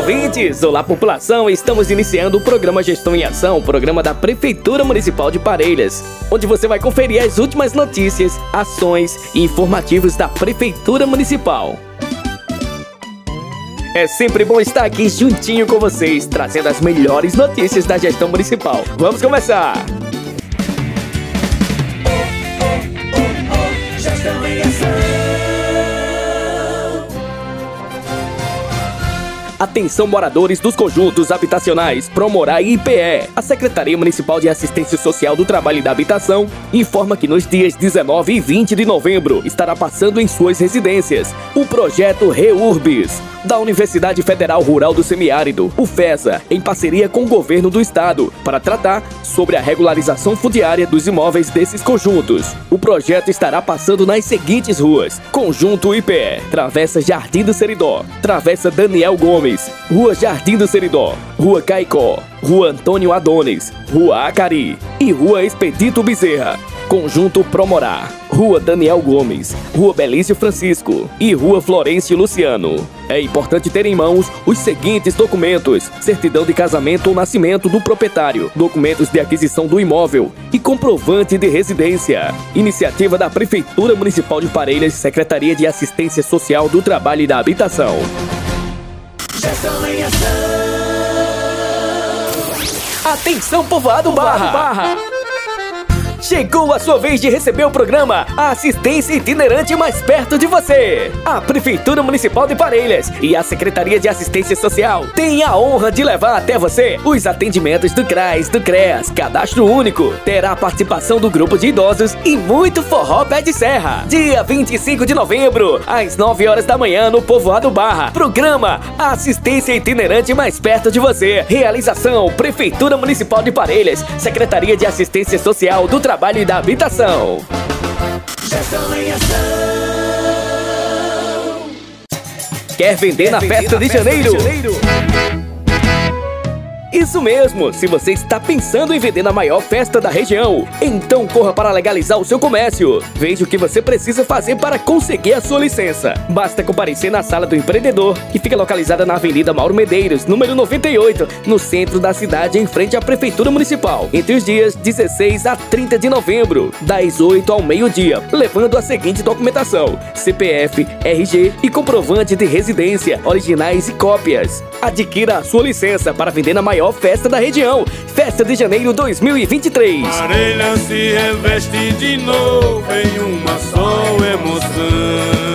Ouvintes! Olá, população! Estamos iniciando o programa Gestão em Ação, programa da Prefeitura Municipal de Parelhas, onde você vai conferir as últimas notícias, ações e informativos da Prefeitura Municipal. É sempre bom estar aqui juntinho com vocês, trazendo as melhores notícias da gestão municipal. Vamos começar! Atenção moradores dos conjuntos habitacionais Promorá e IPE. A Secretaria Municipal de Assistência Social do Trabalho e da Habitação informa que nos dias 19 e 20 de novembro estará passando em suas residências o projeto REURBIS da Universidade Federal Rural do Semiárido, o FESA, em parceria com o governo do estado, para tratar sobre a regularização fundiária dos imóveis desses conjuntos. O projeto estará passando nas seguintes ruas: Conjunto IPE, Travessa Jardim do Seridó, Travessa Daniel Gomes, Rua Jardim do Seridó, Rua Caicó, Rua Antônio Adonis, Rua Acari e Rua Expedito Bezerra. Conjunto Promorá, Rua Daniel Gomes, Rua Belício Francisco e Rua Florencio Luciano. É importante ter em mãos os seguintes documentos: certidão de casamento ou nascimento do proprietário, documentos de aquisição do imóvel e comprovante de residência. Iniciativa da Prefeitura Municipal de Parelhas, Secretaria de Assistência Social do Trabalho e da Habitação. Gestão em ação. Atenção, povoado Barra! Barra. Chegou a sua vez de receber o programa A Assistência Itinerante Mais Perto de Você. A Prefeitura Municipal de Parelhas e a Secretaria de Assistência Social têm a honra de levar até você os atendimentos do CRAS, do CREAS, Cadastro Único. Terá a participação do grupo de idosos e muito forró pé de serra. Dia 25 de novembro, às 9 horas da manhã, no Povoado Barra. Programa Assistência Itinerante Mais Perto de Você. Realização Prefeitura Municipal de Parelhas, Secretaria de Assistência Social do Trabalho e da Habitação. Gestão em ação. Quer vender na festa de janeiro? Isso mesmo! Se você está pensando em vender na maior festa da região, então corra para legalizar o seu comércio. Veja o que você precisa fazer para conseguir a sua licença. Basta comparecer na sala do empreendedor, que fica localizada na Avenida Mauro Medeiros, número 98, no centro da cidade, em frente à Prefeitura Municipal, entre os dias 16 a 30 de novembro, das 8 ao meio-dia, levando a seguinte documentação: CPF, RG e comprovante de residência, originais e cópias. Adquira a sua licença para vender na maior festa da região, Festa de Janeiro 2023. Parelha se reveste de novo em uma só emoção.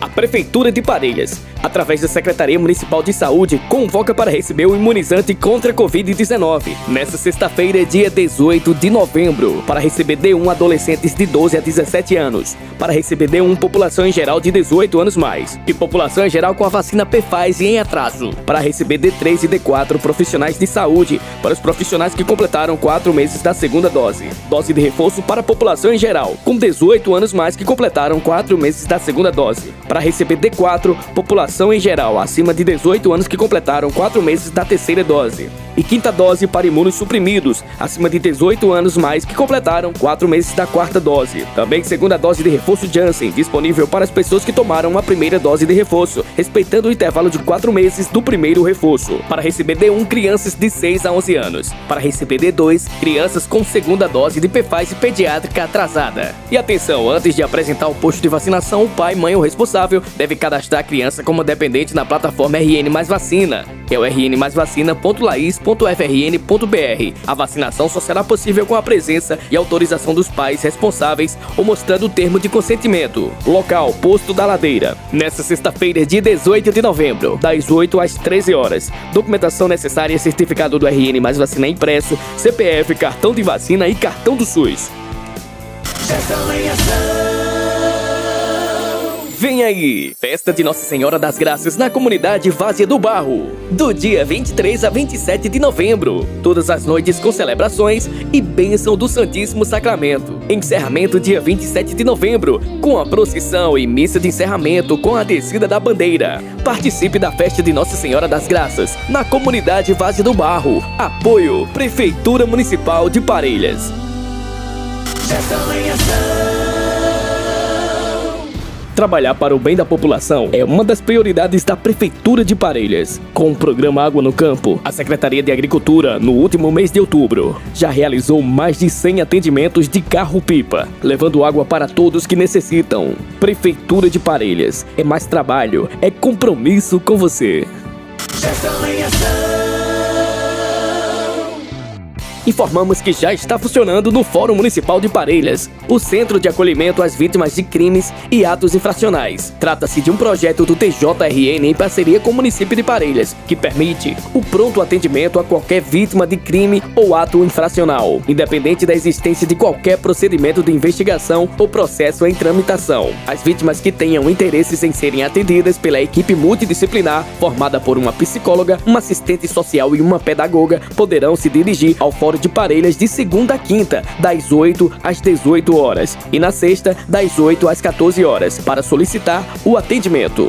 A Prefeitura de Parelhas, através da Secretaria Municipal de Saúde, convoca para receber o imunizante contra a Covid-19. Nesta sexta-feira, dia 18 de novembro, para receber D1 adolescentes de 12 a 17 anos, para receber D1 população em geral de 18 anos mais, e população em geral com a vacina Pfaz e em atraso, para receber D3 e D4 profissionais de saúde, para os profissionais que completaram 4 meses da segunda dose. Dose de reforço para a população em geral, com 18 anos mais que completaram 4 meses da segunda dose. Para receber D4, população em geral acima de 18 anos que completaram 4 meses da terceira dose. E quinta dose para imunossuprimidos, acima de 18 anos mais que completaram 4 meses da quarta dose. Também segunda dose de reforço Janssen, disponível para as pessoas que tomaram a primeira dose de reforço, respeitando o intervalo de 4 meses do primeiro reforço. Para receber D1, crianças de 6 a 11 anos. Para receber D2, crianças com segunda dose de Pfaz pediátrica atrasada. E atenção, antes de apresentar o posto de vacinação, o pai, mãe ou responsável deve cadastrar a criança como dependente na plataforma RN Mais Vacina, que é o rnmaisvacina.lais.gov.br. parelhas.frn.br. A vacinação só será possível com a presença e autorização dos pais responsáveis ou mostrando o termo de consentimento. Local: Posto da Ladeira. Nesta sexta-feira, dia 18 de novembro, das 8 às 13 horas. Documentação necessária: certificado do RN mais vacina impresso, CPF, cartão de vacina e cartão do SUS. Vem aí! Festa de Nossa Senhora das Graças na comunidade Vazia do Barro, do dia 23 a 27 de novembro. Todas as noites com celebrações e bênção do Santíssimo Sacramento. Encerramento dia 27 de novembro, com a procissão e missa de encerramento com a descida da bandeira. Participe da Festa de Nossa Senhora das Graças na comunidade Vazia do Barro. Apoio Prefeitura Municipal de Parelhas. Trabalhar para o bem da população é uma das prioridades da Prefeitura de Parelhas. Com o programa Água no Campo, a Secretaria de Agricultura, no último mês de outubro, já realizou mais de 100 atendimentos de carro-pipa, levando água para todos que necessitam. Prefeitura de Parelhas. É mais trabalho, é compromisso com você. Gestão em ação informamos que já está funcionando no Fórum Municipal de Parelhas, o Centro de Acolhimento às Vítimas de Crimes e Atos Infracionais. Trata-se de um projeto do TJRN em parceria com o município de Parelhas, que permite o pronto atendimento a qualquer vítima de crime ou ato infracional, independente da existência de qualquer procedimento de investigação ou processo em tramitação. As vítimas que tenham interesses em serem atendidas pela equipe multidisciplinar, formada por uma psicóloga, uma assistente social e uma pedagoga, poderão se dirigir ao Fórum de Parelhas de segunda a quinta, das 8 às 18 horas, e na sexta, das 8 às 14 horas, para solicitar o atendimento.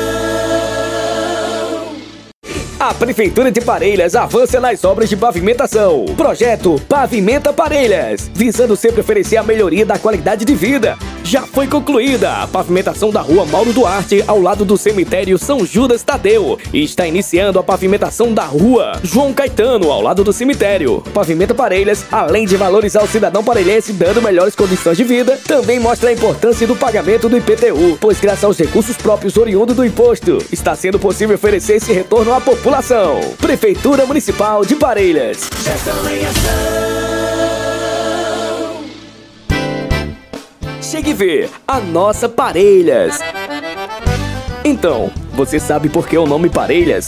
A Prefeitura de Parelhas avança nas obras de pavimentação. Projeto Pavimenta Parelhas, visando sempre oferecer a melhoria da qualidade de vida. Já foi concluída a pavimentação da rua Mauro Duarte, ao lado do cemitério São Judas Tadeu. E está iniciando a pavimentação da rua João Caetano, ao lado do cemitério. Pavimenta Parelhas, além de valorizar o cidadão parelhense dando melhores condições de vida, também mostra a importância do pagamento do IPTU, pois graças aos recursos próprios oriundos do imposto, está sendo possível oferecer esse retorno à população. Prefeitura Municipal de Parelhas. Chegue vê a nossa Parelhas. Então, você sabe por que o nome Parelhas?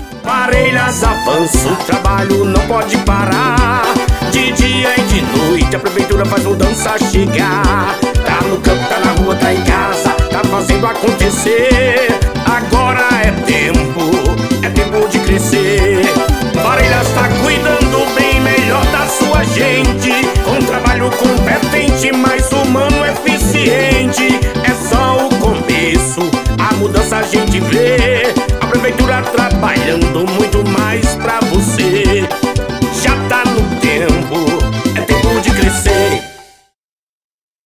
parelhas avança, o trabalho não pode parar. De dia e de noite a prefeitura faz mudança chegar. Tá no campo, tá na rua, tá em casa, tá fazendo acontecer. Agora é tempo, é tempo de crescer. Parelhas tá cuidando bem